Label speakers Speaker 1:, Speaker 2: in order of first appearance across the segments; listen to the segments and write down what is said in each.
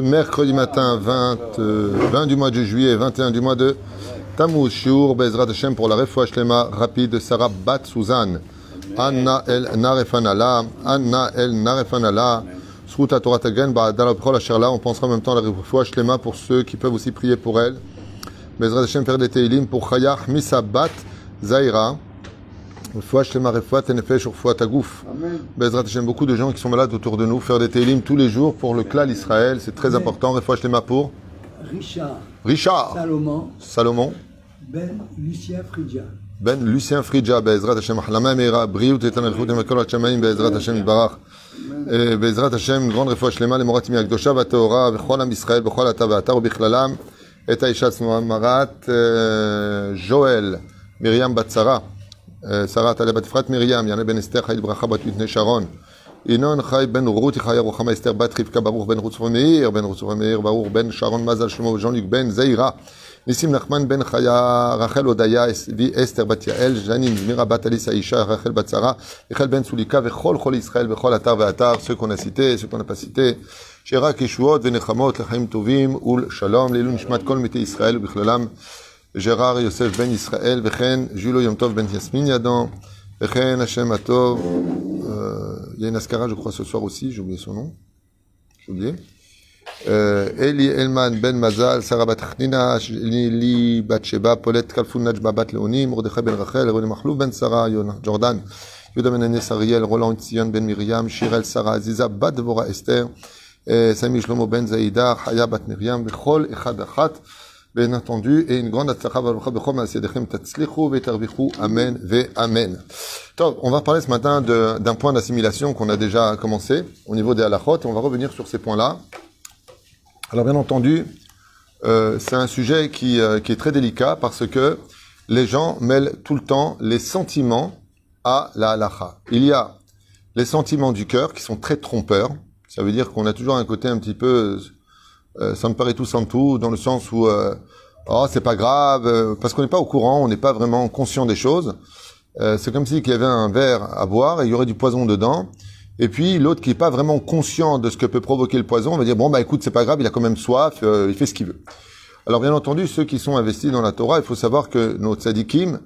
Speaker 1: mercredi matin 20, euh, 20 du mois de juillet, 21 du mois de Tammuz, Shiur, Bezrat Hashem pour la refouach Shlema rapide de Sarah Bat Suzanne. Anna El Narefanala, Anna El Narefanala, Sruta Torah Tagen, Ba'adala B'chol Asherla, on pensera en même temps à la refouach Shlema pour ceux qui peuvent aussi prier pour elle. Bezrat Hashem faire des Teilim pour Chayach Misa Bat Zaira. Bezrat Hashem, beaucoup de gens qui sont malades autour de nous, faire des Teilim tous les jours pour le clan Israël, c'est très important. Refoua Shlema pour
Speaker 2: Richard.
Speaker 1: Richard.
Speaker 2: Salomon.
Speaker 1: Salomon,
Speaker 2: Ben Lucien Fridja.
Speaker 1: Ben Lucien Fridja, Bezrat Hashem, Ahlama Meira, Briut et Tanachut et Hachamaim, Bezrat Hashem, Barach. Et Aishat Marat, euh, Joël, Myriam Batsara, euh, Sarah Taleb Batfrat Myriam, Yann Ben Esther, Chayil Bracha Bat Mitne Sharon, Inon Chay Ben Ruth, Chaya Rochama Esther Bat Rivka Baruch Ben Ruth Meir, Ben Ruth Meir, Baruch Ben Sharon Mazal Shlomo, Jean-Luc Ben Zaira, Nissim Nachman Ben Chaya, Rachel Odaya, Vi Esther Bat Yael, Janine Zmira Bat Alisa Isha, Rachel Bat Sarah, Michel Ben Sulika, Vechol Chol Israël, Vechol Atar Ve'atar, ceux qu'on a cités, ceux qu'on n'a pas cités, Shirak Yeshuot, Venechamot, Lechaim Tovim, Ul Shalom, Lelun Nishmat Kol Mete Israël, Bichlalam, Gérard Yosef Ben Israël, Vechen, Julo Yom Ben Yasmin Yadan, Vechen Hashem Atov, euh, il y a une askara, je Euh, Eli Elman Ben Mazal, Sarah Lili Bat Sheba, Paulette Kalfun Najba Bat Leonim, Ben Rachel, Ben Sarah, Jordan, Ben Anes Ariel, Roland Ben Miriam, Shirel Sarah Aziza Bat Devora Esther, euh, Shlomo Ben Zaïda, Haya Bat bien entendu, et une grande on va parler ce matin d'un point d'assimilation qu'on a déjà commencé au on va revenir sur ces points-là. Alors bien entendu, euh, c'est un sujet qui, euh, qui est très délicat parce que les gens mêlent tout le temps les sentiments à la halacha. Il y a les sentiments du cœur qui sont très trompeurs. Ça veut dire qu'on a toujours un côté un petit peu euh, ça me paraît tout sans tout, dans le sens où euh, oh c'est pas grave, euh, parce qu'on n'est pas au courant, on n'est pas vraiment conscient des choses. Euh, c'est comme si qu'il y avait un verre à boire et il y aurait du poison dedans. Et puis l'autre qui est pas vraiment conscient de ce que peut provoquer le poison, va dire bon bah écoute c'est pas grave, il a quand même soif, euh, il fait ce qu'il veut. Alors bien entendu ceux qui sont investis dans la Torah, il faut savoir que nos tzadikim,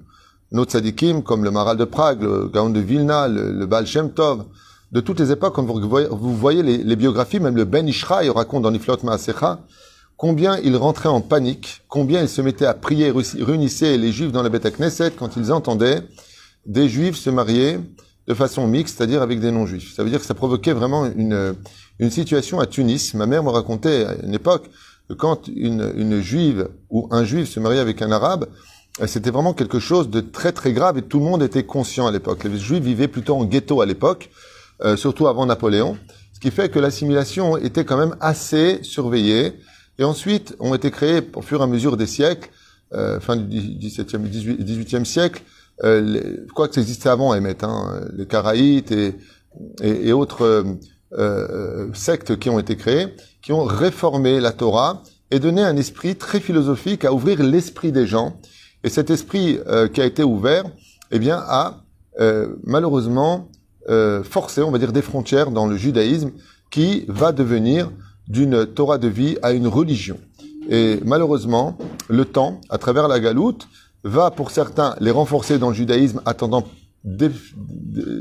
Speaker 1: nos tzadikim comme le Maral de Prague, le Gaon de Vilna, le, le Baal de toutes les époques, quand vous voyez, vous voyez les, les biographies, même le Ben Ishra, il raconte dans Niflot Maasecha, combien il rentrait en panique, combien il se mettait à prier, réunissait les Juifs dans la Beth Knesset quand ils entendaient des Juifs se marier de façon mixte, c'est-à-dire avec des non-Juifs. Ça veut dire que ça provoquait vraiment une, une situation à Tunis. Ma mère me racontait à une époque que quand une, une Juive ou un Juif se mariait avec un Arabe, euh, c'était vraiment quelque chose de très très grave et tout le monde était conscient à l'époque. Les Juifs vivaient plutôt en ghetto à l'époque, euh, surtout avant Napoléon, ce qui fait que l'assimilation était quand même assez surveillée. Et ensuite, ont été créés, au fur et à mesure des siècles, euh, fin du 17e, 18e siècle, euh, quoi que ça existait avant, hein, les Caraïtes et, et, et autres euh, euh, sectes qui ont été créées, qui ont réformé la Torah et donné un esprit très philosophique à ouvrir l'esprit des gens. Et cet esprit euh, qui a été ouvert, eh bien, a euh, malheureusement euh, forcé, on va dire, des frontières dans le judaïsme qui va devenir d'une Torah de vie à une religion. Et malheureusement, le temps, à travers la galoute, va pour certains les renforcer dans le judaïsme, attendant dé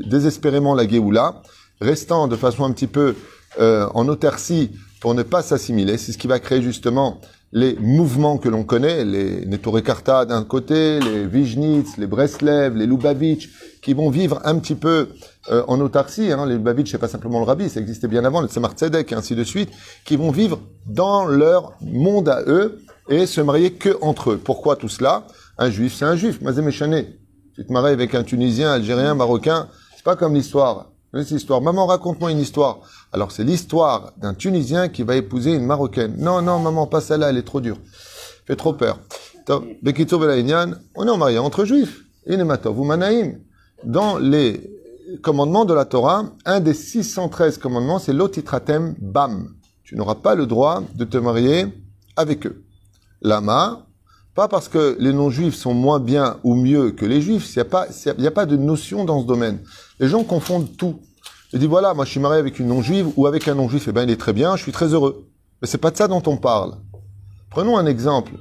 Speaker 1: désespérément la Géoula, restant de façon un petit peu euh, en autarcie pour ne pas s'assimiler. C'est ce qui va créer justement les mouvements que l'on connaît, les Neturei Karta d'un côté, les Vijnitz, les Breslev, les Lubavitch, qui vont vivre un petit peu euh, en autarcie. Hein. Les Lubavitch, c'est pas simplement le rabbi, ça existait bien avant, le Tzemar Tzedek et ainsi de suite, qui vont vivre dans leur monde à eux et se marier que entre eux. Pourquoi tout cela? Un juif, c'est un juif, Mazem Echané. Tu te maries avec un Tunisien, Algérien, Marocain, c'est pas comme l'histoire. C'est l'histoire. Maman, raconte-moi une histoire. Alors, c'est l'histoire d'un Tunisien qui va épouser une Marocaine. Non, non, maman, pas celle-là, elle est trop dure. Fait trop peur. Bekito on est en mariage entre juifs. Inematov ou Manaïm. Dans les commandements de la Torah, un des 613 commandements, c'est l'otitratem bam. Tu n'auras pas le droit de te marier avec eux. Lama, Pas parce que les non-juifs sont moins bien ou mieux que les juifs. Il n'y a, pas- y a pas de notion dans ce domaine. Les gens confondent tout. Ils disent voilà, moi je suis marié avec une non-juive ou avec un non-juif, eh ben il est très bien, je suis très heureux. Mais c'est pas de ça dont on parle. Prenons un exemple.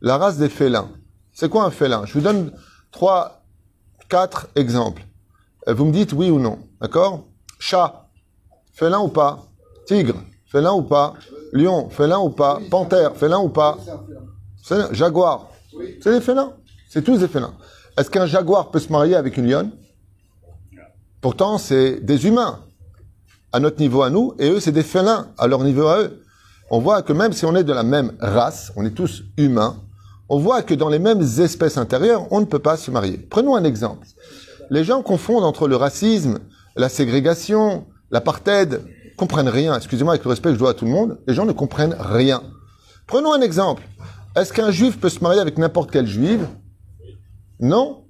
Speaker 1: La race des félins. C'est quoi un félin? Je vous donne trois, quatre exemples. Euh, Vous me dites oui ou non. D'accord? Chat. Félin ou pas? Tigre. Félin ou pas? Lion. Félin ou pas? Panthère. Félin ou pas? C'est- Jaguar. C'est des félins? C'est tous des félins. Est-ce qu'un jaguar peut se marier avec une lionne? Pourtant, c'est des humains à notre niveau à nous, et eux, c'est des félins à leur niveau à eux. On voit que même si on est de la même race, on est tous humains, on voit que dans les mêmes espèces intérieures, on ne peut pas se marier. Prenons un exemple. Les gens confondent entre le racisme, la ségrégation, l'apartheid, comprennent rien. Excusez-moi avec le respect que je dois à tout le monde, les gens ne comprennent rien. Prenons un exemple. Est-ce qu'un juif peut se marier avec n'importe quelle juive Non.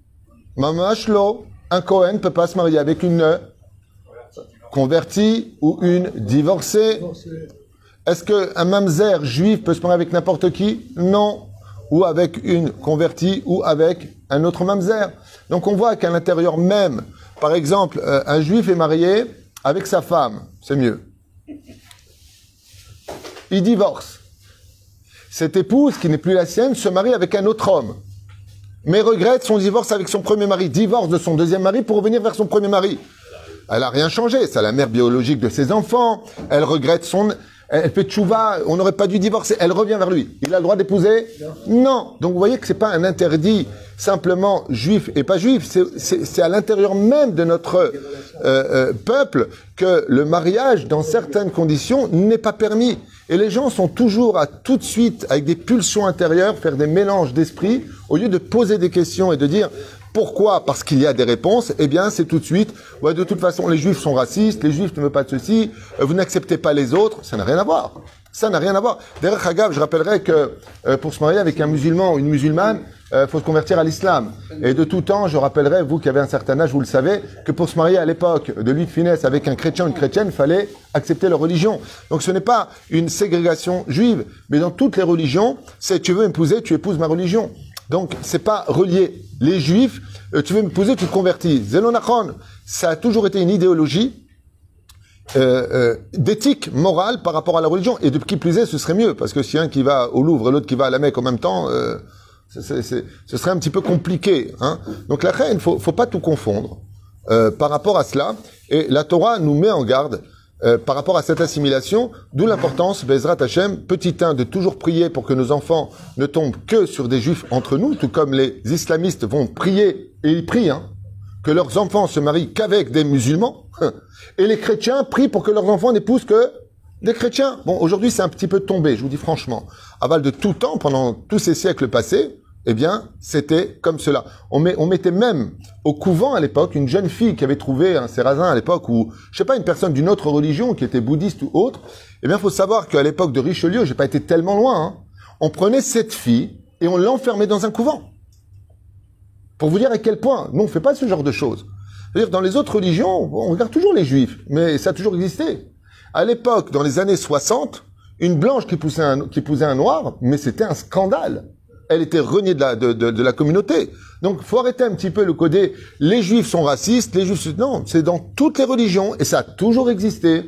Speaker 1: Mamashlo, un Cohen ne peut pas se marier avec une convertie ou une divorcée. Est-ce qu'un mamzer juif peut se marier avec n'importe qui? Non. Ou avec une convertie ou avec un autre mamzer. Donc on voit qu'à l'intérieur même, par exemple, euh, un juif est marié avec sa femme, c'est mieux. Il divorce. Cette épouse, qui n'est plus la sienne, se marie avec un autre homme. Mais regrette son divorce avec son premier mari. Divorce de son deuxième mari pour revenir vers son premier mari. Elle a rien changé. C'est la mère biologique de ses enfants. Elle regrette son, elle fait tchouva. On n'aurait pas dû divorcer. Elle revient vers lui. Il a le droit d'épouser? Non. Donc vous voyez que c'est pas un interdit simplement juif et pas juif. C'est- à l'intérieur même de notre euh, euh, peuple que le mariage, dans certaines conditions, n'est pas permis. Et les gens sont toujours à tout de suite, avec des pulsions intérieures, faire des mélanges d'esprit, au lieu de poser des questions et de dire pourquoi Parce qu'il y a des réponses. Eh bien, c'est tout de suite. Ouais, de toute façon, les juifs sont racistes, les juifs ne veulent pas de ceci, euh, vous n'acceptez pas les autres. Ça n'a rien à voir. Ça n'a rien à voir. Derrière Hagav, je rappellerai que euh, pour se marier avec un musulman ou une musulmane, il faut se convertir à l'islam. Et de tout temps, je rappellerai, vous qui avez un certain âge, vous le savez, que pour se marier à l'époque de Louis de Finesse avec un chrétien ou une chrétienne, il fallait accepter leur religion. Donc ce n'est pas une ségrégation juive, mais dans toutes les religions, c'est tu veux m'épouser, tu épouses ma religion. Donc c'est pas relié. Les juifs, euh, tu veux m'épouser, tu te convertis. Zelonachon, ça a toujours été une idéologie euh, euh, d'éthique morale par rapport à la religion. Et de qui plus est, ce serait mieux, parce que si un qui va au Louvre et l'autre qui va à la Mecque en même temps, euh, c'est- ce serait un petit peu compliqué. Hein Donc la reine, faut, faut pas tout confondre par rapport à cela. Et la Torah nous met en garde euh, par rapport à cette assimilation, d'où l'importance, Bezrat Hashem, petit 1, de toujours prier pour que nos enfants ne tombent que sur des juifs entre nous, tout comme les islamistes vont prier, et ils prient, hein, que leurs enfants se marient qu'avec des musulmans, et les chrétiens prient pour que leurs enfants n'épousent que des chrétiens. Bon, aujourd'hui, c'est un petit peu tombé, je vous dis franchement. Aval de tout temps, pendant tous ces siècles passés, eh bien, c'était comme cela. On, met, on mettait même au couvent à l'époque une jeune fille qui avait trouvé un sarrasin à l'époque, ou je sais pas, une personne d'une autre religion qui était bouddhiste ou autre. Eh bien, faut savoir qu'à l'époque de Richelieu, j'ai pas été tellement loin. hein, on prenait cette fille et on l'enfermait dans un couvent. Pour vous dire à quel point, nous on fait pas ce genre de choses. C'est-à-dire dans les autres religions, on regarde toujours les juifs, mais ça a toujours existé. À l'époque, dans les années 60, une blanche qui, poussait un, qui épousait un noir, mais c'était un scandale. Elle était reniée de la, de, de, de la communauté. Donc, faut arrêter un petit peu le côté les juifs sont racistes, les juifs... Non, c'est dans toutes les religions, et ça a toujours existé.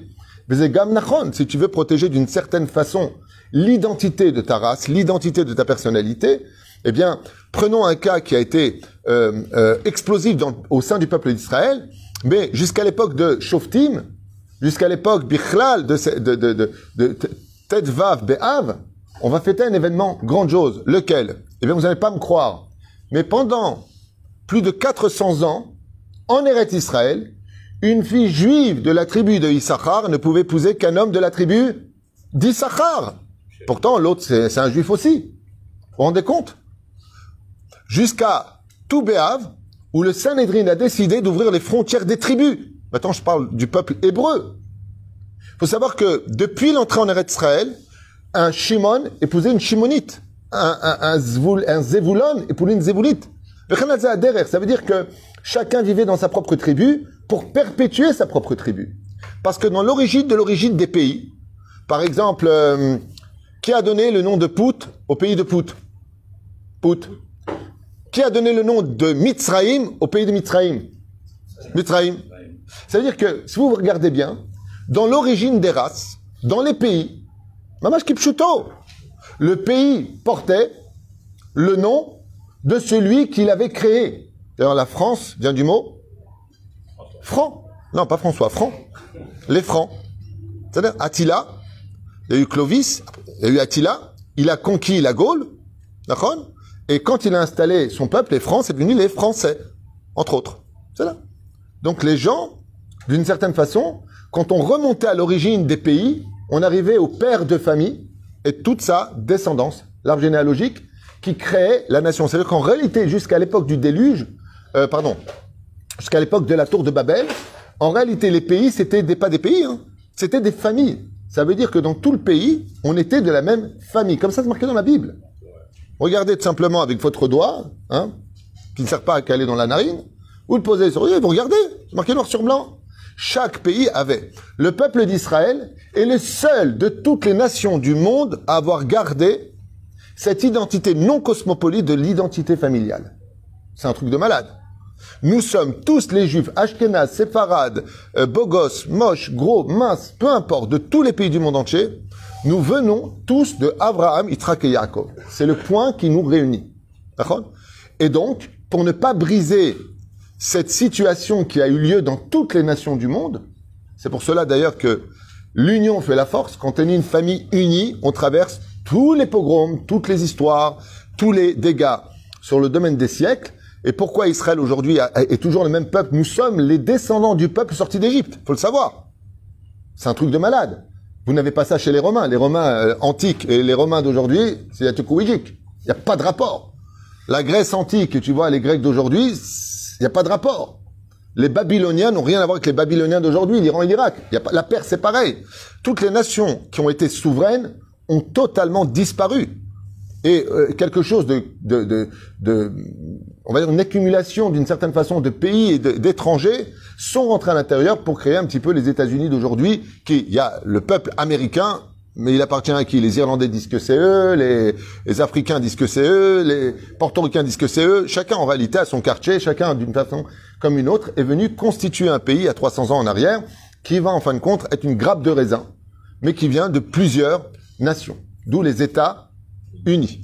Speaker 1: Mais c'est gam nachon, si tu veux protéger d'une certaine façon l'identité de ta race, l'identité de ta personnalité, eh bien, prenons un cas qui a été euh, euh, explosif dans- au sein du peuple d'Israël, mais jusqu'à l'époque de Shoftim, jusqu'à l'époque Bichlal, de, de, de, de, de Tedvav Be'av, on va fêter un événement grandiose. Lequel? Eh bien, vous n'allez pas me croire. Mais pendant plus de 400 ans, en Eretz Israël, une fille juive de la tribu de Issachar ne pouvait épouser qu'un homme de la tribu d'Issachar. Pourtant, l'autre, c'est un juif aussi. Vous vous rendez compte? Jusqu'à Toubéav, où le Sanhedrin a décidé d'ouvrir les frontières des tribus. Maintenant, je parle du peuple hébreu. Il faut savoir que depuis l'entrée en Eretz Israël, un Shimon épousait une Shimonite. Un, un, un, Zvoul- un Zevulon épousait une Zévoulite. Ça veut dire que chacun vivait dans sa propre tribu pour perpétuer sa propre tribu. Parce que dans l'origine de l'origine des pays, par exemple, euh, qui a donné le nom de Pout au pays de Pout? Pout. Qui a donné le nom de Mitzraïm au pays de Mitzraïm Mitzraïm. Ça veut dire que, si vous regardez bien, dans l'origine des races, dans les pays, Mamash Kipchuto, le pays portait le nom de celui qui l'avait créé. D'ailleurs, la France vient du mot franc. Non, pas François, franc. Les francs. C'est-à-dire, Attila, il y a eu Clovis, il y a eu Attila, il a conquis la Gaule, d'accord? Et quand il a installé son peuple, les Francs, c'est devenu les Français, entre autres. C'est. Donc les gens, d'une certaine façon, quand on remontait à l'origine des pays, on arrivait au père de famille et toute sa descendance, l'arbre généalogique, qui créait la nation. C'est-à-dire qu'en réalité, jusqu'à l'époque du déluge, euh, pardon, jusqu'à l'époque de la tour de Babel, en réalité, les pays, c'était des, pas des pays, hein, c'était des familles. Ça veut dire que dans tout le pays, on était de la même famille. Comme ça, c'est marqué dans la Bible. Regardez tout simplement avec votre doigt, hein, qui ne sert pas à caler dans la narine, vous le posez sur vous regardez, c'est marqué noir sur blanc. Chaque pays avait. Le peuple d'Israël est le seul de toutes les nations du monde à avoir gardé cette identité non cosmopolite de l'identité familiale. C'est un truc de malade. Nous sommes tous les juifs, Ashkenaz, Séfarades, euh, Bogos, Moche, Gros, Mince, peu importe, de tous les pays du monde entier, nous venons tous de Abraham, Yitzhak et Yaakov. C'est le point qui nous réunit. Et donc, pour ne pas briser cette situation qui a eu lieu dans toutes les nations du monde, c'est pour cela d'ailleurs que l'union fait la force. Quand on est une famille unie, on traverse tous les pogroms, toutes les histoires, tous les dégâts sur le domaine des siècles. Et pourquoi Israël aujourd'hui est toujours le même peuple? Nous sommes les descendants du peuple sorti d'Égypte. Faut le savoir. C'est un truc de malade. Vous n'avez pas ça chez les Romains. Les Romains euh, antiques et les Romains d'aujourd'hui, c'est Yatukuwijik. Il n'y a pas de rapport. La Grèce antique, tu vois, les Grecs d'aujourd'hui, il n'y a pas de rapport. Les Babyloniens n'ont rien à voir avec les Babyloniens d'aujourd'hui, l'Iran et l'Irak. La Perse, c'est pareil. Toutes les nations qui ont été souveraines ont totalement disparu. Et euh, quelque chose de, de, on va dire une accumulation d'une certaine façon de pays et d'étrangers sont rentrés à l'intérieur pour créer un petit peu les États-Unis d'aujourd'hui. Qui, il y a le peuple américain, mais il appartient à qui? Les Irlandais disent que c'est eux, les, Africains disent que c'est eux, les Portoricains disent que c'est eux. Chacun en réalité a son quartier, chacun d'une façon comme une autre est venu constituer un pays à 300 ans en arrière qui va en fin de compte être une grappe de raisin, mais qui vient de plusieurs nations. D'où les États unis.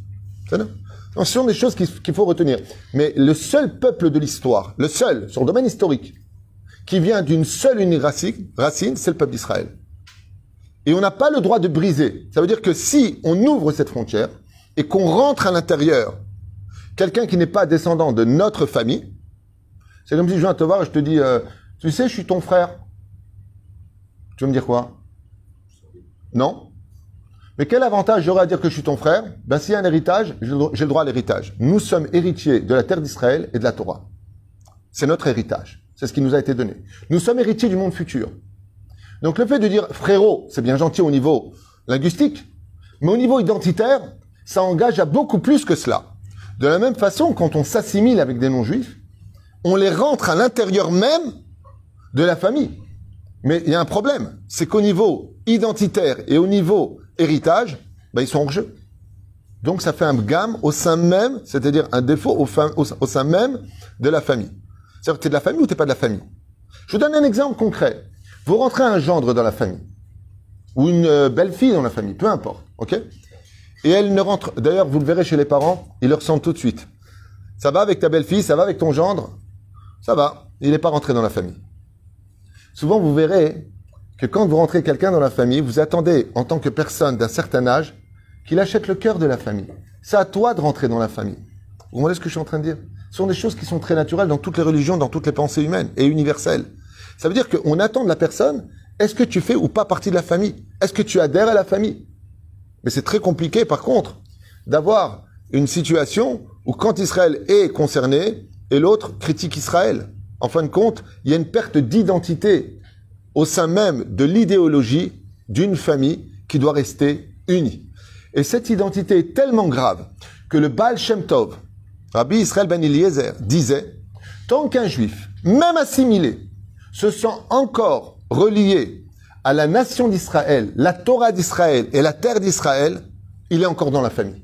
Speaker 1: Ce sont des choses qu'il faut retenir. Mais le seul peuple de l'histoire, le seul, sur le domaine historique, qui vient d'une seule unique racine, c'est le peuple d'Israël. Et on n'a pas le droit de briser. Ça veut dire que si on ouvre cette frontière et qu'on rentre à l'intérieur quelqu'un qui n'est pas descendant de notre famille, c'est comme si je viens te voir et je te dis, euh, tu sais, je suis ton frère. Tu veux me dire quoi? Non? Mais quel avantage j'aurais à dire que je suis ton frère? Ben s'il y a un héritage, j'ai le droit à l'héritage. Nous sommes héritiers de la terre d'Israël et de la Torah. C'est notre héritage. C'est ce qui nous a été donné. Nous sommes héritiers du monde futur. Donc le fait de dire frérot, c'est bien gentil au niveau linguistique, mais au niveau identitaire, ça engage à beaucoup plus que cela. De la même façon, quand on s'assimile avec des non-juifs, on les rentre à l'intérieur même de la famille. Mais il y a un problème, c'est qu'au niveau identitaire et au niveau héritage, ben, ils sont hors jeu. Donc ça fait un gamme au sein même, c'est-à-dire un défaut au, au, sein même de la famille. C'est-à-dire que tu es de la famille ou tu pas de la famille. Je vous donne un exemple concret. Vous rentrez un gendre dans la famille, ou une euh, belle-fille dans la famille, peu importe, ok? Et elle ne rentre, d'ailleurs vous le verrez chez les parents, ils le ressentent tout de suite. Ça va avec ta belle-fille, ça va avec ton gendre? Ça va, il n'est pas rentré dans la famille. Souvent vous verrez que quand vous rentrez quelqu'un dans la famille, vous attendez, en tant que personne d'un certain âge, qu'il achète le cœur de la famille. C'est à toi de rentrer dans la famille. Vous voyez ce que je suis en train de dire? Ce sont des choses qui sont très naturelles dans toutes les religions, dans toutes les pensées humaines et universelles. Ça veut dire qu'on attend de la personne, est-ce que tu fais ou pas partie de la famille? Est-ce que tu adhères à la famille? Mais c'est très compliqué, par contre, d'avoir une situation où quand Israël est concerné et l'autre critique Israël. En fin de compte, il y a une perte d'identité au sein même de l'idéologie d'une famille qui doit rester unie. Et cette identité est tellement grave que le Baal Shem Tov, Rabbi Israël Ben Eliezer, disait, tant qu'un juif, même assimilé, se sent encore relié à la nation d'Israël, la Torah d'Israël et la terre d'Israël, il est encore dans la famille.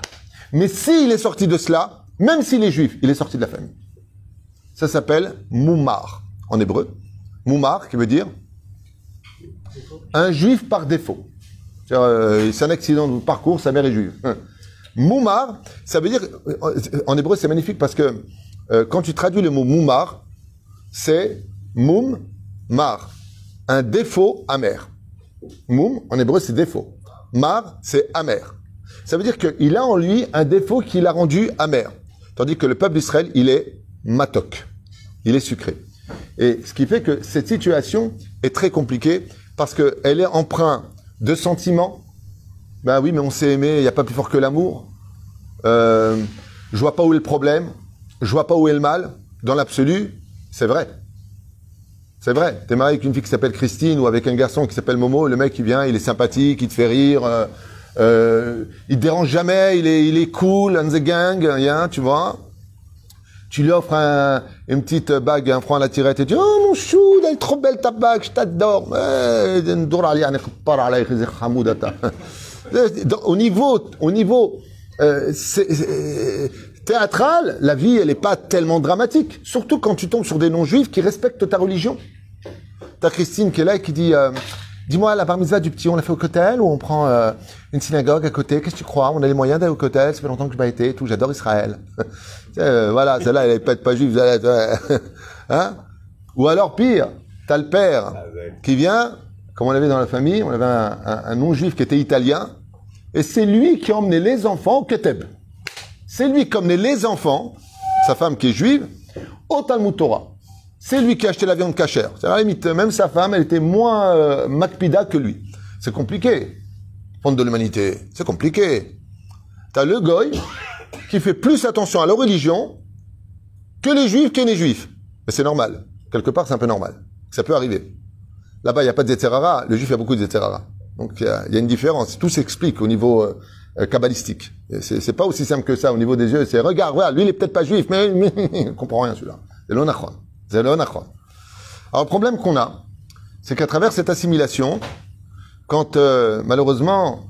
Speaker 1: Mais s'il est sorti de cela, même s'il est juif, il est sorti de la famille. Ça s'appelle moumar en hébreu. Moumar qui veut dire un juif par défaut. Euh, c'est un accident de parcours, sa mère est juive. Moumar, ça veut dire, euh, en hébreu c'est magnifique parce que euh, quand tu traduis le mot moumar, c'est moum, mar, un défaut amer. Moum, en hébreu c'est défaut. Mar, c'est amer. Ça veut dire qu'il a en lui un défaut qui l'a rendu amer. Tandis que le peuple d'Israël, il est matok. Il est sucré. Et ce qui fait que cette situation est très compliquée parce qu'elle est empreinte de sentiments. Ben oui, mais on s'est aimé, il n'y a pas plus fort que l'amour. Euh, je vois pas où est le problème. Je vois pas où est le mal. Dans l'absolu, c'est vrai. C'est vrai. T'es marié avec une fille qui s'appelle Christine ou avec un garçon qui s'appelle Momo. Le mec, il vient, il est sympathique, il te fait rire. Euh, euh, il te dérange jamais, il est, cool, on the gang, rien, tu vois. Tu lui offres une petite bague, un franc à la tirette, et tu dis, oh mon chou, elle est trop belle ta bague, je t'adore. Eh, au niveau, au niveau, euh, théâtral, la vie, elle n'est pas tellement dramatique. Surtout quand tu tombes sur des non-juifs qui respectent ta religion. T'as Christine qui est là et qui dit, euh, dis-moi, la bar mitzvah du petit, on l'a fait au cotel ou on prend euh, une synagogue à côté? Qu'est-ce que tu crois? On a les moyens d'aller au cotel, ça fait longtemps que je n'ai pas été et tout, j'adore Israël. Euh, voilà, celle-là, elle est peut-être pas juive. hein? Ou alors pire, t'as le père qui vient, comme on l'avait dans la famille, on avait un, un- un non-juif qui était italien, et c'est lui qui a emmené les enfants au Keteb. C'est lui qui emmené les enfants, sa femme qui est juive, au Talmud Torah. C'est lui qui a acheté la viande cachère. C'est la limite, même sa femme, elle était moins euh, Makpida que lui. C'est compliqué. Fond de l'humanité, c'est compliqué. T'as le goy qui fait plus attention à leur religion que les juifs que les juifs. Mais c'est normal. Quelque part, c'est un peu normal. Ça peut arriver. Là-bas, il n'y a pas de Zetzerara. Le juif, il y a beaucoup de Zetzerara. Donc, il y, a une différence. Tout s'explique au niveau euh, kabbalistique. Et C'est pas aussi simple que ça au niveau des yeux. C'est, regarde, voilà, lui, il est peut-être pas juif, mais, il comprend rien, celui-là. C'est l'onachron. C'est l'onachron. Alors, le problème qu'on a, c'est qu'à travers cette assimilation, quand, euh, malheureusement,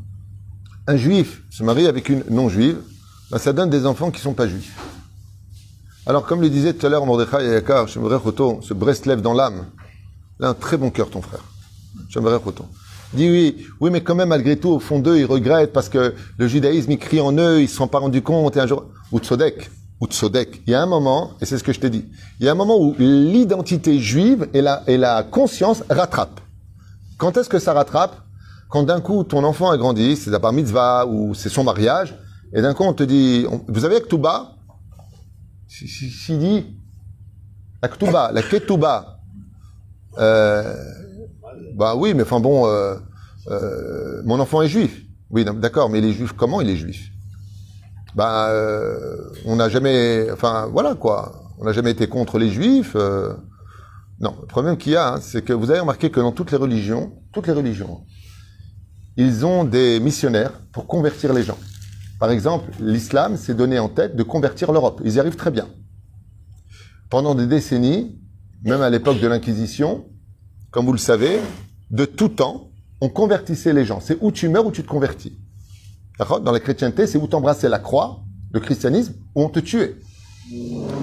Speaker 1: un juif se marie avec une non-juive, ben, ça donne des enfants qui sont pas juifs. Alors, comme le disait tout à l'heure Mordechai Yakar, Shemrech ce Breslev dans l'âme, il a un très bon cœur, ton frère. Shemrech dit oui, oui, mais quand même, malgré tout, au fond d'eux, ils regrettent parce que le judaïsme, il crie en eux, ils se sont pas rendus compte, et un jour, ou Tzodek, ou Tzodek. Il y a un moment, et c'est ce que je t'ai dit, il y a un moment où l'identité juive et la, et la conscience rattrapent. Quand est-ce que ça rattrape? Quand d'un coup, ton enfant a grandi, c'est la bar mitzvah ou c'est son mariage, et d'un coup, on te dit, vous avez si- S'il dit, la la Ketouba, euh, bah oui, mais enfin bon, euh, euh, mon enfant est juif. Oui, d'accord, mais il est juif comment il est juif? Bah, euh, on n'a jamais, enfin voilà quoi, on n'a jamais été contre les juifs. non, le problème qu'il y a, hein, c'est que vous avez remarqué que dans toutes les religions, toutes les religions, ils ont des missionnaires pour convertir les gens. Par exemple, l'islam s'est donné en tête de convertir l'Europe. Ils y arrivent très bien. Pendant des décennies, même à l'époque de l'Inquisition, comme vous le savez, de tout temps, on convertissait les gens. C'est où tu meurs ou tu te convertis. Dans la chrétienté, c'est où t'embrassais la croix, le christianisme, ou on te tuait.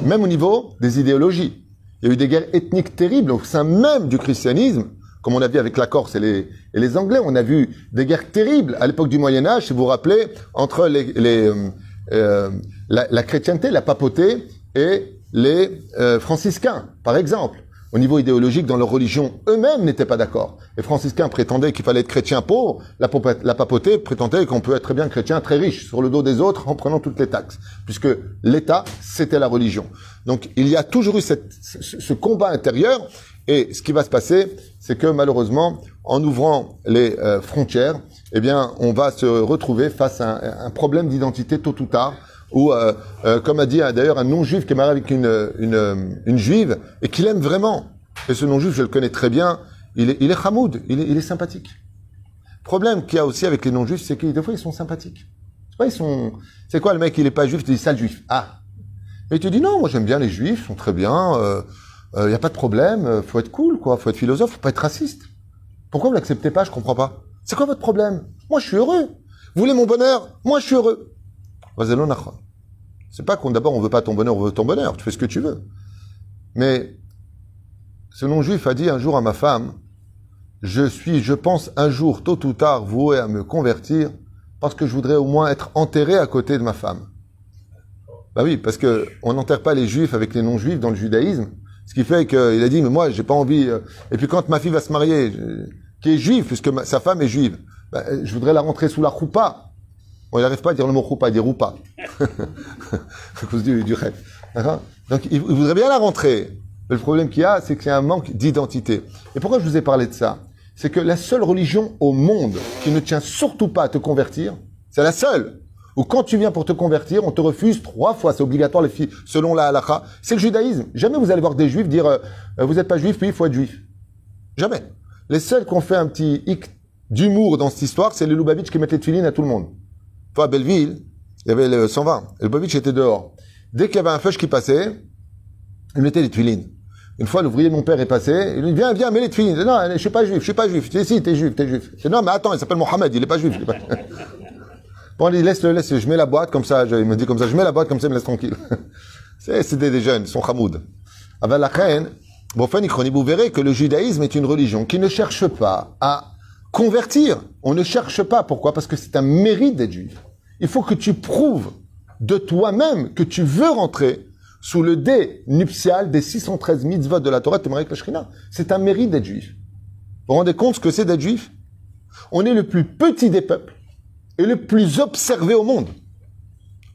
Speaker 1: Même au niveau des idéologies. Il y a eu des guerres ethniques terribles au sein même du christianisme, comme on a vu avec la Corse et les, et les Anglais. On a vu des guerres terribles à l'époque du Moyen Âge, si vous vous rappelez, entre euh, euh, la, la chrétienté, la papauté et les euh, franciscains, par exemple. Au niveau idéologique, dans leur religion, eux-mêmes n'étaient pas d'accord. Les franciscains prétendaient qu'il fallait être chrétien pauvre, la, papa- la papauté prétendait qu'on peut être très bien chrétien très riche, sur le dos des autres, en prenant toutes les taxes. Puisque l'État, c'était la religion. Donc, il y a toujours eu ce, combat intérieur, et ce qui va se passer, c'est que malheureusement, en ouvrant les euh, frontières, eh bien, on va se retrouver face à un problème d'identité tôt ou tard, ou euh, euh, comme a dit euh, d'ailleurs un non-juif qui est marié avec une, une, une juive et qu'il aime vraiment. Et ce non-juif, je le connais très bien, il est, il est chamoud, il est, il est sympathique. Problème qu'il y a aussi avec les non-juifs, c'est que des fois ils sont sympathiques. Ils sont. C'est quoi le mec, il est pas juif, tu dis sale juif. Ah. Et tu dis non, moi j'aime bien les juifs, ils sont très bien, il euh, y a pas de problème, euh, faut être cool, quoi, faut être philosophe, faut pas être raciste. Pourquoi vous l'acceptez pas? Je comprends pas. C'est quoi votre problème? Moi je suis heureux. Vous voulez mon bonheur? Moi je suis heureux. C'est pas qu'on d'abord on veut pas ton bonheur, on veut ton bonheur. Tu fais ce que tu veux. Mais ce non-juif a dit un jour à ma femme, je suis, je pense un jour, tôt ou tard, voué à me convertir parce que je voudrais au moins être enterré à côté de ma femme. Bah oui, parce que on n'enterre pas les juifs avec les non-juifs dans le judaïsme. Ce qui fait qu'il a dit, mais moi, j'ai pas envie. euh, Et puis quand ma fille va se marier, je- qui est juive, puisque sa femme est juive, bah, euh, je voudrais la rentrer sous la roupa. Bon, il n'arrive pas à dire le mot roupa, il dit roupa. à cause du, du rêve. Donc, il, il voudrait bien la rentrer. Mais le problème qu'il y a, c'est qu'il y a un manque d'identité. Et pourquoi je vous ai parlé de ça? C'est que la seule religion au monde qui ne tient surtout pas à te convertir, c'est la seule. Ou quand tu viens pour te convertir, on te refuse trois fois, c'est obligatoire les filles, selon la halakha. C'est le judaïsme. Jamais vous allez voir des juifs dire euh, euh, vous n'êtes pas juif, puis il faut être juif. Jamais. Les seuls qui ont fait un petit hic d'humour dans cette histoire, c'est les Lubavitch qui mettent les tuilines à tout le monde. À Belleville, il y avait le 120. Et le Lubavitch était dehors. Dès qu'il y avait un feuche qui passait, il mettait les tuilines. Une fois, l'ouvrier mon père est passé, il lui dit, viens, viens, mets les tuilines. Non, je suis pas juif, je suis pas juif. Je dis, si, t'es juif, t'es juif. Je dis, non, mais attends, il s'appelle Mohamed, il est pas juif. Bon, il dit, laisse-le, laisse je mets la boîte comme ça, il me dit comme ça, je mets la boîte comme ça, il me laisse tranquille. c'est, des, jeunes, ils sont hamoud. Avec la reine, vous verrez que le judaïsme est une religion qui ne cherche pas à convertir. On ne cherche pas. Pourquoi? Parce que c'est un mérite d'être juif. Il faut que tu prouves de toi-même que tu veux rentrer sous le dé nuptial des 613 mitzvot de la Torah de te marier avec la Shrina. C'est un mérite d'être juif. Vous vous rendez compte ce que c'est d'être juif? On est le plus petit des peuples et le plus observé au monde.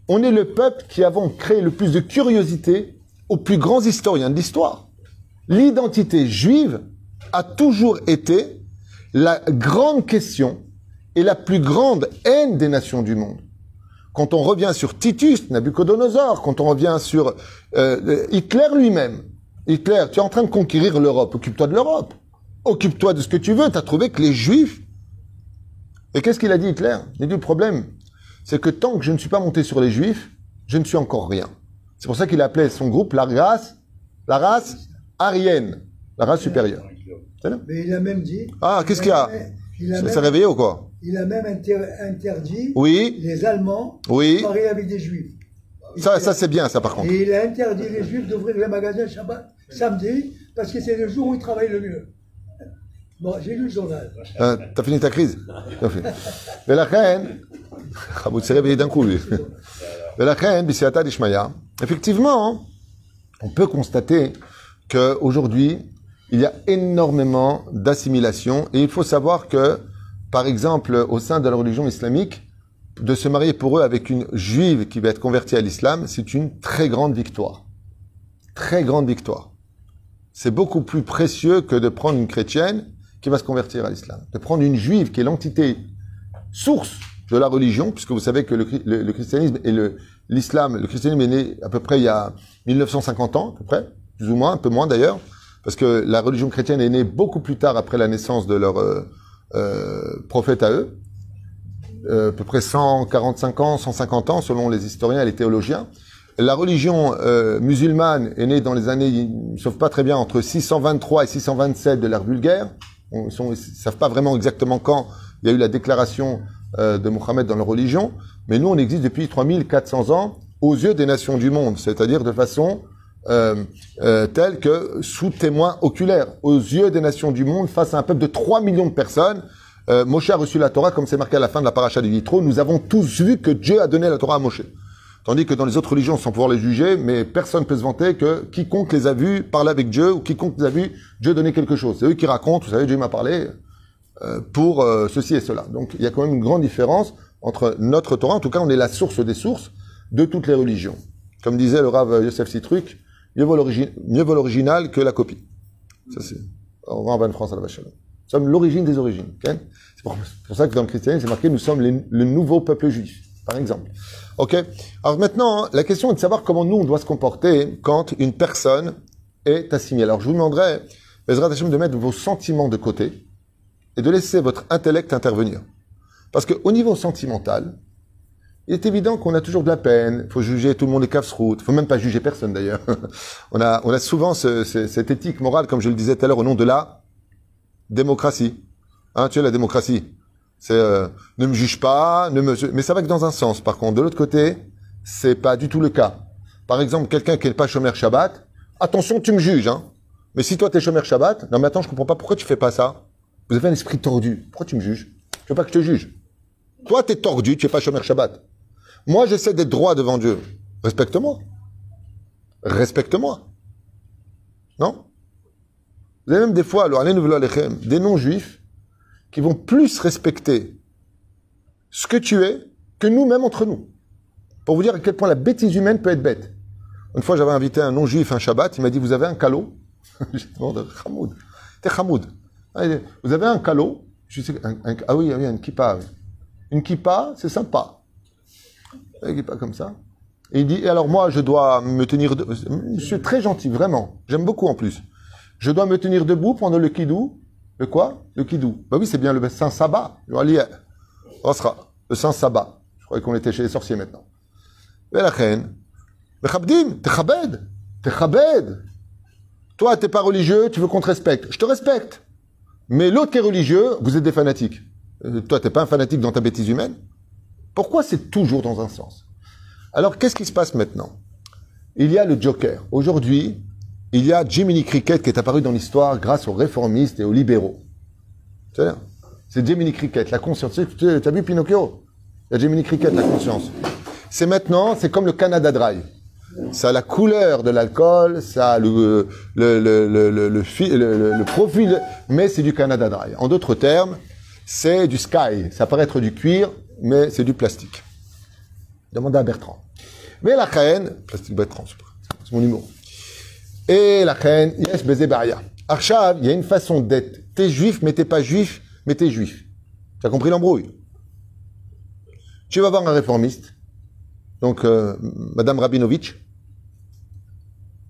Speaker 1: On est le peuple qui avons créé le plus de curiosité aux plus grands historiens de l'histoire. L'identité juive a toujours été la grande question et la plus grande haine des nations du monde. Quand on revient sur Titus, Nabucodonosor, quand on revient sur euh, Hitler lui-même, Hitler, tu es en train de conquérir l'Europe, occupe-toi de l'Europe, occupe-toi de ce que tu veux, tu as trouvé que les Juifs... Et qu'est-ce qu'il a dit Hitler? Il a dit le problème, c'est que tant que je ne suis pas monté sur les Juifs, je ne suis encore rien. C'est pour ça qu'il appelait son groupe la race, la race aryenne, la race supérieure.
Speaker 2: Mais il a même dit.
Speaker 1: Ah, qu'est-ce qu'il y a?
Speaker 2: Il a
Speaker 1: Ça s'est réveillé ou quoi?
Speaker 2: Il a même inter- interdit
Speaker 1: Oui,
Speaker 2: les Allemands
Speaker 1: oui.
Speaker 2: de marier avec des Juifs.
Speaker 1: Ça, ça c'est bien, ça par contre.
Speaker 2: Et il a interdit les Juifs d'ouvrir les magasins Shabbat samedi parce que c'est le jour où ils travaillent le mieux. Bon, j'ai lu le journal.
Speaker 1: Hein, T'as fini ta crise. Mais la reine, ah, vous s'est réveillé d'un coup, lui. Mais la reine, Bisiata d'Ishmaïa, effectivement, on peut constater qu'aujourd'hui, il y a énormément d'assimilation et il faut savoir que, par exemple, au sein de la religion islamique, de se marier pour eux avec une juive qui va être convertie à l'islam, c'est une très grande victoire. Très grande victoire. C'est beaucoup plus précieux que de prendre une chrétienne qui va se convertir à l'islam. De prendre une juive qui est l'entité source de la religion, puisque vous savez que le, chri- le- le christianisme et l'islam, le christianisme est né à peu près il y a 1950 ans, à peu près, plus ou moins, un peu moins d'ailleurs, parce que la religion chrétienne est née beaucoup plus tard après la naissance de leur euh, euh, prophète à eux, euh, à peu près 145 ans, 150 ans, selon les historiens et les théologiens. La religion euh, musulmane est née dans les années, ils ne savent pas très bien, entre 623 et 627 de l'ère vulgaire. On- Ils ils savent pas vraiment exactement quand il y a eu la déclaration de Mohammed dans la religion, mais nous, on existe depuis 3400 ans aux yeux des nations du monde, c'est-à-dire de façon euh, euh, que sous témoin oculaire, aux yeux des nations du monde, face à un peuple de 3 millions de personnes. Euh, Moshe a reçu la Torah, comme c'est marqué à la fin de la paracha du Vitro. Nous avons tous vu que Dieu a donné la Torah à Moshe. Tandis que dans les autres religions, sans pouvoir les juger, mais personne ne peut se vanter que quiconque les a vus parler avec Dieu ou quiconque les a vus, Dieu donner quelque chose. C'est eux qui racontent, vous savez, Dieu m'a parlé euh, pour euh, ceci et cela. Donc il y a quand même une grande différence entre notre Torah, en tout cas on est la source des sources de toutes les religions. Comme disait le Rav Yosef Sitruk, mieux vaut l'original que la copie. Ça c'est. Au revoir, bonne France à la vache. Nous sommes l'origine des origines. c'est pour, ça que dans le christianisme, c'est marqué nous sommes le nouveau peuple juif, par exemple. Ok? Alors maintenant, hein, la question est de savoir comment nous, on doit se comporter quand une personne est assimilée. Alors je vous demanderai, Bezrat Hashem, de mettre vos sentiments de côté et de laisser votre intellect intervenir. Parce qu'au niveau sentimental, il est évident qu'on a toujours de la peine, faut juger tout le monde est casse-route, faut même pas juger personne d'ailleurs. on, a, on a souvent ce- ce- cette éthique morale, comme je le disais tout à l'heure, au nom de la démocratie. Hein, tu es la démocratie. C'est euh, ne me juge pas, ne me... mais ça va que dans un sens. Par contre, de l'autre côté, c'est pas du tout le cas. Par exemple, quelqu'un qui n'est pas chômeur Shabbat, attention, tu me juges, hein. Mais si toi, tu es chômeur Shabbat, non, mais attends, je comprends pas pourquoi tu fais pas ça? Vous avez un esprit tordu. Pourquoi tu me juges? Tu veux pas que je te juge Toi, tu es tordu, tu es pas chômeur Shabbat. Moi, j'essaie d'être droit devant Dieu. Respecte-moi. Respecte-moi. Non? Vous avez même des fois, alors, des non-juifs qui vont plus respecter ce que tu es que nous-mêmes entre nous. Pour vous dire à quel point la bêtise humaine peut être bête. Une fois, j'avais invité un non-juif un Shabbat, il m'a dit, vous avez un calot J'ai demandé, Hamoud. T'es Hamoud. Ah, vous avez un calot je sais, Ah oui, oui, une kippa. Une kippa, c'est sympa. Comme ça. Et il dit, et alors moi, je dois me tenir... De... Monsieur, très gentil, vraiment. J'aime beaucoup en plus. Je dois me tenir debout pendant le kidou. Le quoi? Le kidou. Bah oui, c'est bien le Saint Sabbat. Le Saint Sabbat. Je croyais qu'on était chez les sorciers maintenant. Toi, t'es pas religieux, tu veux qu'on te respecte. Je te respecte. Mais l'autre qui est religieux, vous êtes des fanatiques. Euh, toi, t'es pas un fanatique dans ta bêtise humaine. Pourquoi c'est toujours dans un sens? Alors, qu'est-ce qui se passe maintenant? Il y a le Joker. Aujourd'hui, il y a Jiminy Cricket qui est apparu dans l'histoire grâce aux réformistes et aux libéraux. C'est Jiminy Cricket, la conscience. Tu as vu Pinocchio? Il y a Jiminy Cricket, la conscience. C'est maintenant, c'est comme le Canada Dry. Ça a la couleur de l'alcool, ça a le, le, profil, mais c'est du Canada Dry. En d'autres termes, c'est du sky. Ça paraît être du cuir, mais c'est du plastique. Demandez à Bertrand. Mais la reine, plastique Bertrand, c'est mon numéro. Et la reine, yes, baiser baria. Archav, il y a une façon d'être. T'es juif, mais t'es pas juif, mais t'es juif. Tu as compris l'embrouille? Tu vas voir un réformiste, donc euh, Madame Rabinovitch,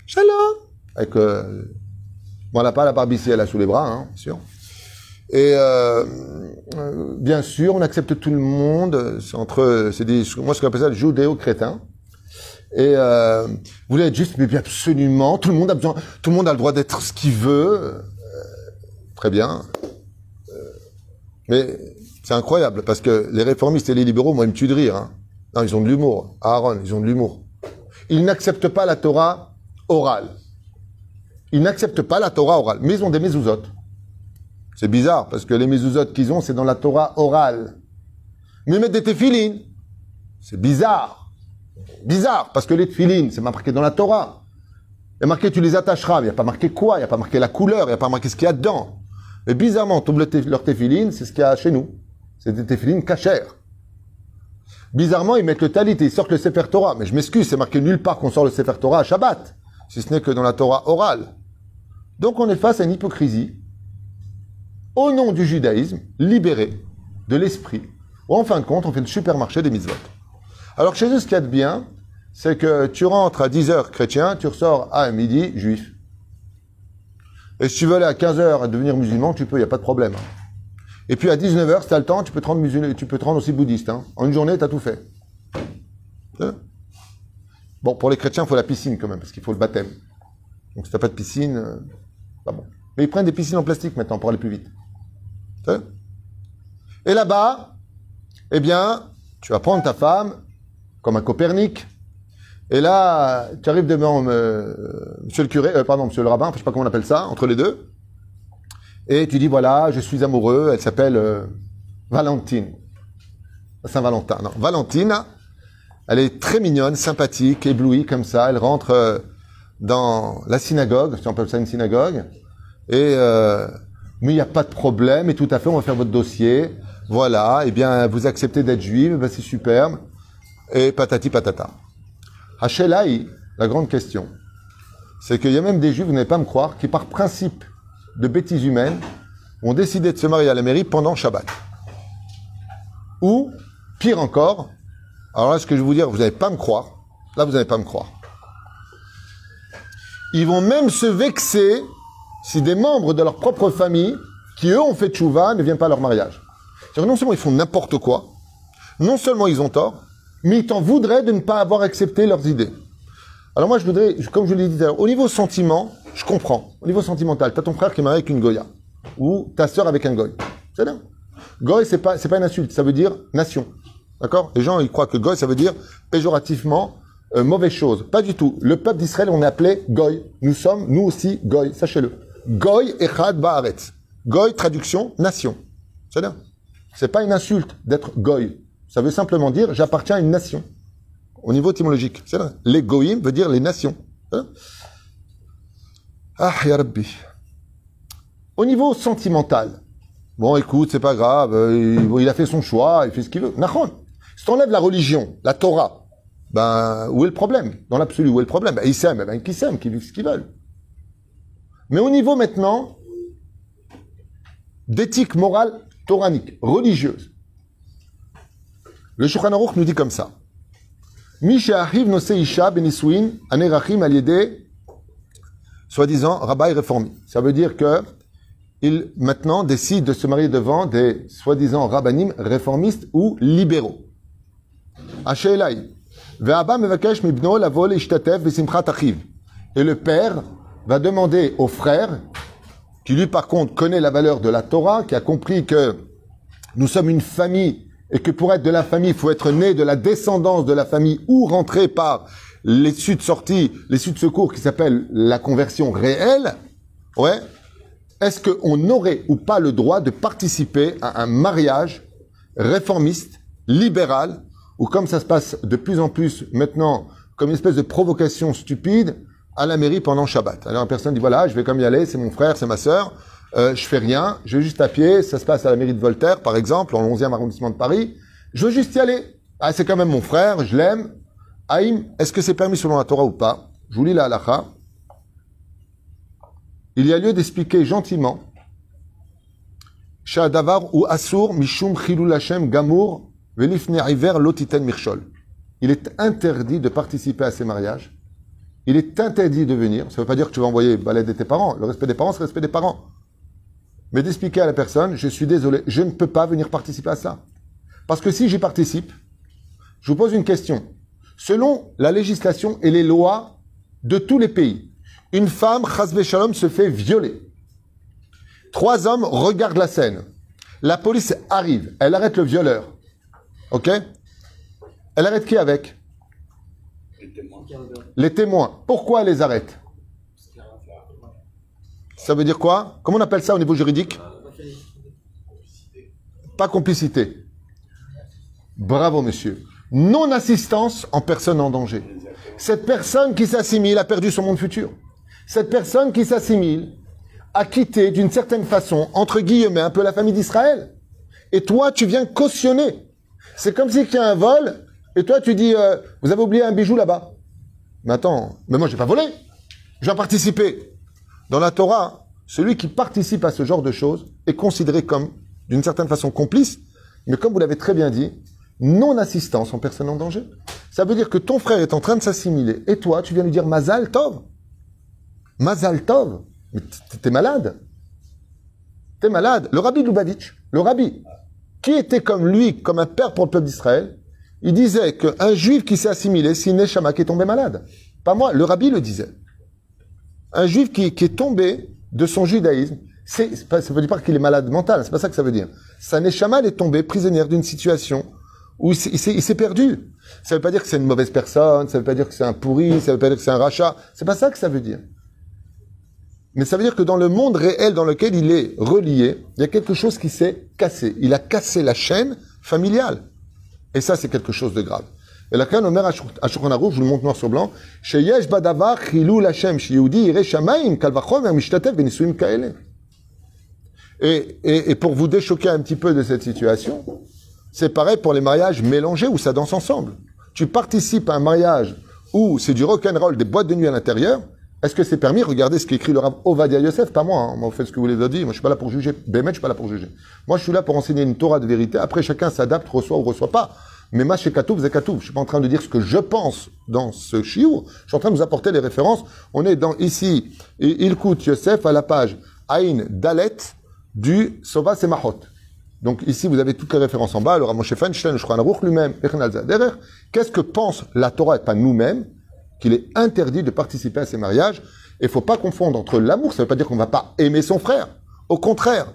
Speaker 1: Shalom Avec, bon, elle n'a pas la barbicée, elle a sous les bras, hein, sûr. Et euh, euh, bien sûr, on accepte tout le monde. C'est entre, c'est des, moi ce qu'on appelle ça judéo-crétin. Et euh, vous voulez être juste, mais bien absolument, tout le monde a besoin, tout le monde a le droit d'être ce qu'il veut. Euh, très bien. mais c'est incroyable parce que les réformistes et les libéraux, moi, ils me tuent de rire. Hein. Non, ils ont de l'humour. Aaron, ils ont de l'humour. Ils n'acceptent pas la Torah orale. Ils n'acceptent pas la Torah orale, mais ils ont des mezuzot. C'est bizarre, parce que les mezuzot qu'ils ont, c'est dans la Torah orale. Mais ils mettent des téphilines. C'est bizarre. Bizarre, parce que les téphilines, c'est marqué dans la Torah. Il y marqué tu les attacheras, mais il n'y a pas marqué quoi, il n'y a pas marqué la couleur, il n'y a pas marqué ce qu'il y a dedans. Mais bizarrement, tout leur téphilines, c'est ce qu'il y a chez nous. C'est des téphilines cachères. Bizarrement, ils mettent le talit et ils sortent le Sefer Torah. Mais je m'excuse, c'est marqué nulle part qu'on sort le Sefer Torah à Shabbat si ce n'est que dans la Torah orale. Donc on est face à une hypocrisie au nom du judaïsme libéré de l'esprit, ou en fin de compte, on fait le supermarché des mitzvot. Alors chez eux, ce qu'il y a de bien, c'est que tu rentres à 10h chrétien, tu ressors à midi juif. Et si tu veux aller à 15h et devenir musulman, tu peux, il n'y a pas de problème. Et puis à 19h, si tu as le temps, tu peux te rendre, tu aussi bouddhiste. Hein. En une journée, tu as tout fait. Hein? Bon, pour les chrétiens, il faut la piscine quand même, parce qu'il faut le baptême. Donc si t'as pas de piscine, euh, pas bon. Mais ils prennent des piscines en plastique maintenant pour aller plus vite. Et là-bas, eh bien, tu vas prendre ta femme comme un Copernic. Et là, tu arrives devant euh, monsieur le curé, euh, pardon, monsieur le rabbin, je sais pas comment on appelle ça, entre les deux. Et tu dis, voilà, je suis amoureux, elle s'appelle Valentine. Saint-Valentin, non. Valentine, elle est très mignonne, sympathique, éblouie comme ça. Elle rentre euh, dans la synagogue, si on appelle ça une synagogue. Et euh, mais il n'y a pas de problème, et tout à fait, on va faire votre dossier. Voilà, eh bien, vous acceptez d'être juive, ben c'est superbe. Et patati patata. Hachelaï, la grande question, c'est qu'il y a même des juifs, vous n'allez pas me croire, qui par principe de bêtises humaines, ont décidé de se marier à la mairie pendant Shabbat. Ou, pire encore, alors là, ce que je vais vous dire, vous n'allez pas me croire. Là, vous n'allez pas me croire. Ils vont même se vexer si des membres de leur propre famille, qui eux ont fait tchouva, ne viennent pas à leur mariage. C'est-à-dire non seulement ils font n'importe quoi, non seulement ils ont tort, mais ils t'en voudraient de ne pas avoir accepté leurs idées. Alors moi, je voudrais, comme je l'ai dit tout à l'heure, au niveau sentiment, je comprends. Au niveau sentimental, tu as ton frère qui est marié avec une Goya, ou ta sœur avec un Goy. C'est bien. Goy, c'est pas, pas une insulte, ça veut dire nation. D'accord? Les gens, ils croient que goy, ça veut dire péjorativement euh, mauvaise chose. Pas du tout. Le peuple d'Israël, on est appelé goy. Nous sommes, nous aussi, goy. Sachez-le. Goy echad ba'aretz. Goy, traduction, nation. C'est là. C'est pas une insulte d'être goy. Ça veut simplement dire j'appartiens à une nation. Au niveau étymologique. C'est vrai. Les goyim veut dire les nations. Ah, ya. Au niveau sentimental, bon, écoute, c'est pas grave, euh, il, a fait son choix, il fait ce qu'il veut. Nahon. Si t'enlèves la religion, la Torah, ben, où est le problème? Dans l'absolu, où est le problème? Ben, Ils s'aiment, ben, qu'ils s'aiment, qu'ils vivent ce qu'ils veulent. Mais au niveau maintenant d'éthique morale toranique, religieuse, le Shulchan Aruch nous dit comme ça. Yedei soi-disant rabbin réformé. Ça veut dire que il maintenant décide de se marier devant des soi-disant rabbinim réformistes ou libéraux. Et le père va demander au frère, qui lui par contre connaît la valeur de la Torah, qui a compris que nous sommes une famille et que pour être de la famille, il faut être né de la descendance de la famille ou rentrer par l'issue de sortie, l'issue de secours qui s'appelle la conversion réelle, ouais, est-ce qu'on aurait ou pas le droit de participer à un mariage réformiste, libéral, ou comme ça se passe de plus en plus maintenant, comme une espèce de provocation stupide, à la mairie pendant Shabbat. Alors une personne dit voilà, je vais comme y aller, c'est mon frère, c'est ma sœur, euh, je fais rien, je vais juste à pied, ça se passe à la mairie de Voltaire, par exemple, en 11e arrondissement de Paris, je veux juste y aller. Ah, c'est quand même mon frère, je l'aime. Haïm, est-ce que c'est permis selon la Torah ou pas? Je vous lis la halakha. Il y a lieu d'expliquer gentiment Shadavar ou Asur Mishum Chilul Hashem Lotiten Mirchol. Il est interdit de participer à ces mariages. Il est interdit de venir. Ça ne veut pas dire que tu vas envoyer balader tes parents. Le respect des parents, c'est le respect des parents. Mais d'expliquer à la personne, je suis désolé, je ne peux pas venir participer à ça. Parce que si j'y participe, je vous pose une question. Selon la législation et les lois de tous les pays, une femme, chasve shalom, se fait violer. Trois hommes regardent la scène. La police arrive, elle arrête le violeur. Ok? Elle arrête qui avec? Les témoins. Pourquoi elle les arrête Ça veut dire quoi? Comment on appelle ça au niveau juridique? Pas complicité. Bravo, monsieur. Non-assistance en personne en danger. Cette personne qui s'assimile a perdu son monde futur. Cette personne qui s'assimile a quitté d'une certaine façon, entre guillemets, un peu la famille d'Israël. Et toi, tu viens cautionner. C'est comme si tu as un vol, et toi, tu dis, euh, vous avez oublié un bijou là-bas. Mais attends, mais moi, j'ai pas volé. Je viens participer. Dans la Torah, celui qui participe à ce genre de choses est considéré comme, d'une certaine façon, complice, mais comme vous l'avez très bien dit, non-assistance en personne en danger. Ça veut dire que ton frère est en train de s'assimiler, et toi, tu viens lui dire Mazal Tov. Mazal Tov. Mais t'es malade. T'es malade. Le rabbi le rabbi, qui était comme lui, comme un père pour le peuple d'Israël, il disait qu'un juif qui s'est assimilé, c'est Neshama qui est tombé malade. Pas moi, le rabbi le disait. Un juif qui, est tombé de son judaïsme, ça veut dire pas qu'il est malade mental, c'est pas ça que ça veut dire. Sa Neshama est tombé prisonnière d'une situation où il s'est, perdu. Ça veut pas dire que c'est une mauvaise personne, ça veut pas dire que c'est un pourri, ça veut pas dire que c'est un rachat. C'est pas ça que ça veut dire. Mais ça veut dire que dans le monde réel dans lequel il est relié, il y a quelque chose qui s'est cassé. Il a cassé la chaîne familiale. Et ça, c'est quelque chose de grave. Et la Khan Omer à Shulchan Aruch, je vous le montre noir sur blanc, Sheyesh badavar chilul Hashem, sheyehudi yireh shamayim, kal vachomer mishtatev benisuim kaele. Et, et, et pour vous déchoquer un petit peu de cette situation, c'est pareil pour les mariages mélangés où ça danse ensemble. Tu participes à un mariage où c'est du rock'n'roll, des boîtes de nuit à l'intérieur, est-ce que c'est permis? Regardez ce qu'écrit le Rav Ovadia Yosef, pas moi. Hein. Moi, vous faites ce que vous voulez dire. Moi, je suis pas là pour juger. Bémet, je suis pas là pour juger. Moi, je suis là pour enseigner une Torah de vérité. Après, chacun s'adapte, reçoit ou reçoit pas. Mais ma Katouf, Zekatouf. Je suis pas en train de dire ce que je pense dans ce chiour. Je suis en train de vous apporter les références. On est dans, ici, il coûte Yosef à la page Aïn Dalet du Sova Semahot. Donc ici, vous avez toutes les références en bas. Le Ramoshe Feinstein, Shulchan Aruch lui-même, Qu'est-ce que pense la Torah et pas nous-mêmes? Qu'il est interdit de participer à ces mariages. Et il faut pas confondre entre l'amour, ça veut pas dire qu'on va pas aimer son frère. Au contraire.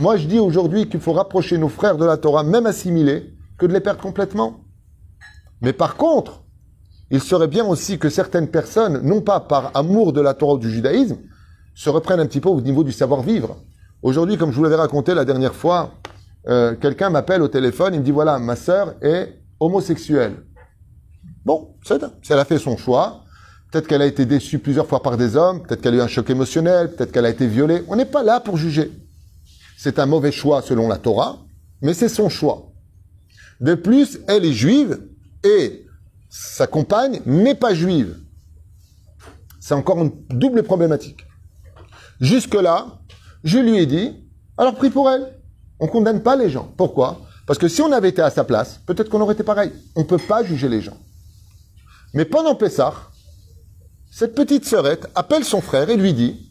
Speaker 1: Moi, je dis aujourd'hui qu'il faut rapprocher nos frères de la Torah, même assimilés, que de les perdre complètement. Mais par contre, il serait bien aussi que certaines personnes, non pas par amour de la Torah ou du judaïsme, se reprennent un petit peu au niveau du savoir-vivre. Aujourd'hui, comme je vous l'avais raconté la dernière fois, euh, quelqu'un m'appelle au téléphone, il me dit voilà, ma sœur est homosexuelle. Bon, c'est si elle a fait son choix, peut-être qu'elle a été déçue plusieurs fois par des hommes, peut-être qu'elle a eu un choc émotionnel, peut-être qu'elle a été violée. On n'est pas là pour juger. C'est un mauvais choix selon la Torah, mais c'est son choix. De plus, elle est juive et sa compagne n'est pas juive. C'est encore une double problématique. Jusque-là, je lui ai dit, alors prie pour elle. On condamne pas les gens. Pourquoi? Parce que si on avait été à sa place, peut-être qu'on aurait été pareil. On ne peut pas juger les gens. Mais pendant Pessah, cette petite sœurette appelle son frère et lui dit,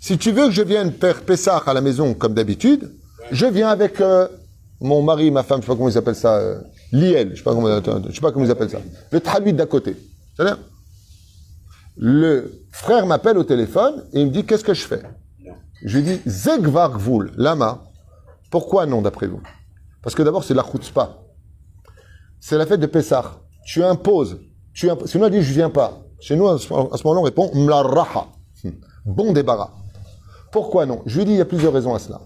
Speaker 1: si tu veux que je vienne faire Pessah à la maison comme d'habitude, je viens avec euh, mon mari, ma femme, je sais pas comment ils appellent ça, euh, Liel, je sais sais pas comment ils appellent ça, le traduit d'à côté. Le frère m'appelle au téléphone et il me dit qu'est-ce que je fais? Je lui dis Zegvargvul, lama. Pourquoi non d'après vous? Parce que d'abord c'est la chutzpah. C'est la fête de Pessah. Tu imposes. Tu imposes. Si on a dit je viens pas, chez nous à ce moment-là on répond mlaraha. Bon débarras. Pourquoi non? Je lui dis il y a plusieurs raisons à cela.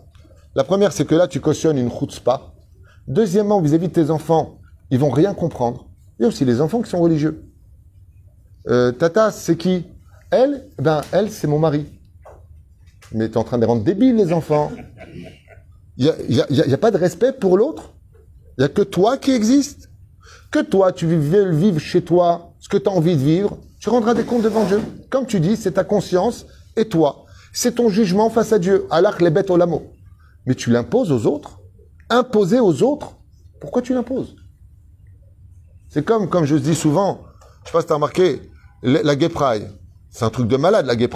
Speaker 1: La première c'est que là tu cautionnes une chutzpah. Deuxièmement vis-à-vis de tes enfants, ils vont rien comprendre. Il y a aussi les enfants qui sont religieux. Euh, tata, c'est qui? Elle Ben, elle, c'est mon mari. Mais tu es en train de rendre débiles, les enfants. Il n'y a, y a, pas de respect pour l'autre? Il n'y a que toi qui existe. Que toi, tu veux vivre chez toi ce que tu as envie de vivre. Tu rendras des comptes devant Dieu. Comme tu dis, c'est ta conscience et toi. C'est ton jugement face à Dieu. Alors les bêtes au lamo. Mais tu l'imposes aux autres. Imposer aux autres. Pourquoi tu l'imposes? C'est comme, comme je dis souvent, je sais pas si tu as remarqué, la gay C'est un truc de malade, la gay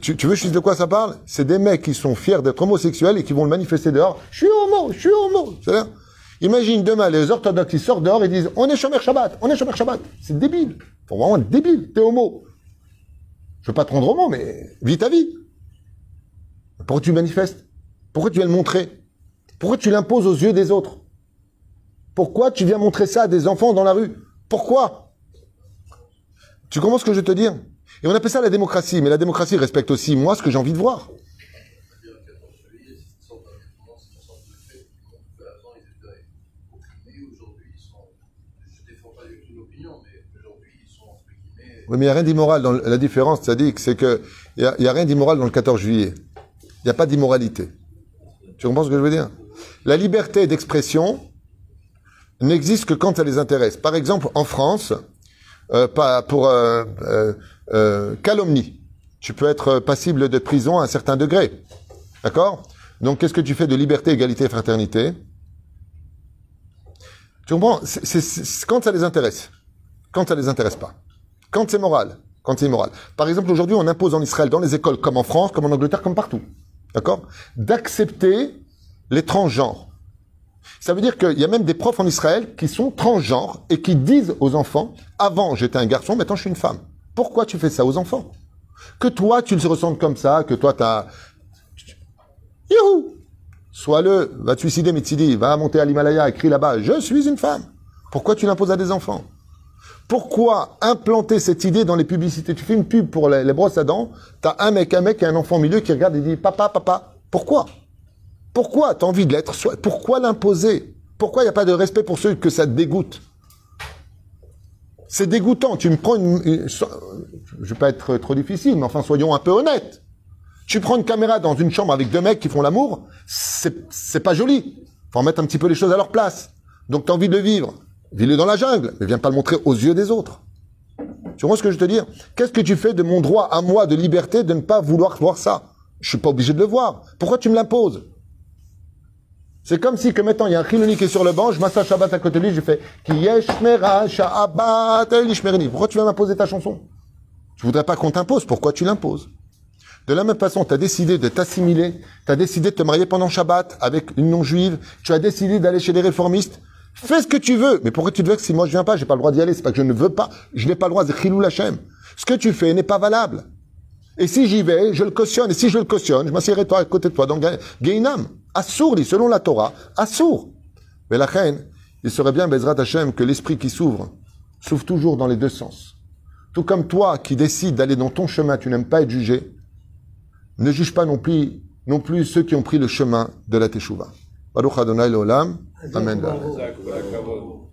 Speaker 1: Tu, tu veux je de quoi ça parle? C'est des mecs qui sont fiers d'être homosexuels et qui vont le manifester dehors. Je suis homo, je suis homo. C'est-à-dire, imagine demain les orthodoxes qui sortent dehors et disent on est Shomer Shabbat, on est Shomer Shabbat. C'est débile. Faut vraiment être débile. T'es homo. Je veux pas te rendre homo, mais vis ta vie. Pourquoi tu manifestes? Pourquoi tu viens le montrer? Pourquoi tu l'imposes aux yeux des autres? Pourquoi tu viens montrer ça à des enfants dans la rue? Pourquoi? Tu comprends ce que je veux te dire? Et on appelle ça la démocratie, mais la démocratie respecte aussi moi ce que j'ai envie de voir. Oui, mais il n'y a rien d'immoral dans la différence, c'est-à-dire c'est que il n'y a, rien d'immoral dans le 14 juillet. Il n'y a pas d'immoralité. Tu comprends ce que je veux dire? La liberté d'expression n'existe que quand ça les intéresse. Par exemple, en France, euh, pour euh, euh, calomnie. Tu peux être passible de prison à un certain degré. D'accord? Donc, qu'est-ce que tu fais de liberté, égalité, fraternité? Tu comprends? C'est, Quand ça les intéresse. Quand ça les intéresse pas. Quand c'est moral. Quand c'est immoral. Par exemple, aujourd'hui, on impose en Israël, dans les écoles, comme en France, comme en Angleterre, comme partout. D'accord? D'accepter les transgenres. Ça veut dire qu'il y a même des profs en Israël qui sont transgenres et qui disent aux enfants, avant j'étais un garçon, maintenant je suis une femme. Pourquoi tu fais ça aux enfants? Que toi tu le ressentes comme ça, que toi t'as... Youhou Sois-le, va te suicider, Mitsidi, va monter à l'Himalaya, écris là-bas, je suis une femme. Pourquoi tu l'imposes à des enfants? Pourquoi implanter cette idée dans les publicités? Tu fais une pub pour les, brosses à dents, t'as un mec, un mec et un enfant au milieu qui regarde et dit, papa, papa, pourquoi? Pourquoi tu as envie de l'être Pourquoi l'imposer? Pourquoi il n'y a pas de respect pour ceux que ça dégoûte? C'est dégoûtant. Tu me prends une, Je Je vais pas être trop difficile, mais enfin, soyons un peu honnêtes. Tu prends une caméra dans une chambre avec deux mecs qui font l'amour, c'est pas joli. Faut en mettre un petit peu les choses à leur place. Donc tu as envie de le vivre. Vis-le dans la jungle, mais viens pas le montrer aux yeux des autres. Tu vois ce que je te dire? Qu'est-ce que tu fais de mon droit à moi de liberté de ne pas vouloir voir ça? Je suis pas obligé de le voir. Pourquoi tu me l'imposes? C'est comme si que maintenant il y a un Chiloni qui est sur le banc, je m'assois Shabbat à côté de lui, je fais Kiyeshmera Shabbat Pourquoi tu viens m'imposer ta chanson? Tu voudrais pas qu'on t'impose, pourquoi tu l'imposes? De la même façon, tu as décidé de t'assimiler, tu as décidé de te marier pendant Shabbat avec une non-juive, tu as décidé d'aller chez les réformistes, fais ce que tu veux, mais pourquoi tu veux que si moi je viens pas, j'ai pas le droit d'y aller, c'est pas que je ne veux pas, je n'ai pas le droit, Chilou Lachem. Ce que tu fais n'est pas valable. Et si j'y vais, je le cautionne. Et si je le cautionne, je m'assierai toi à côté de toi. Donc, Gainam, assour, selon la Torah, assour. Mais la reine, il serait bien, Bezrat Hashem, que l'esprit qui s'ouvre, s'ouvre toujours dans les deux sens. Tout comme toi qui décides d'aller dans ton chemin, tu n'aimes pas être jugé, ne juge pas non plus, non plus ceux qui ont pris le chemin de la Teshuvah. Baruch Adonai Leolam. Amen.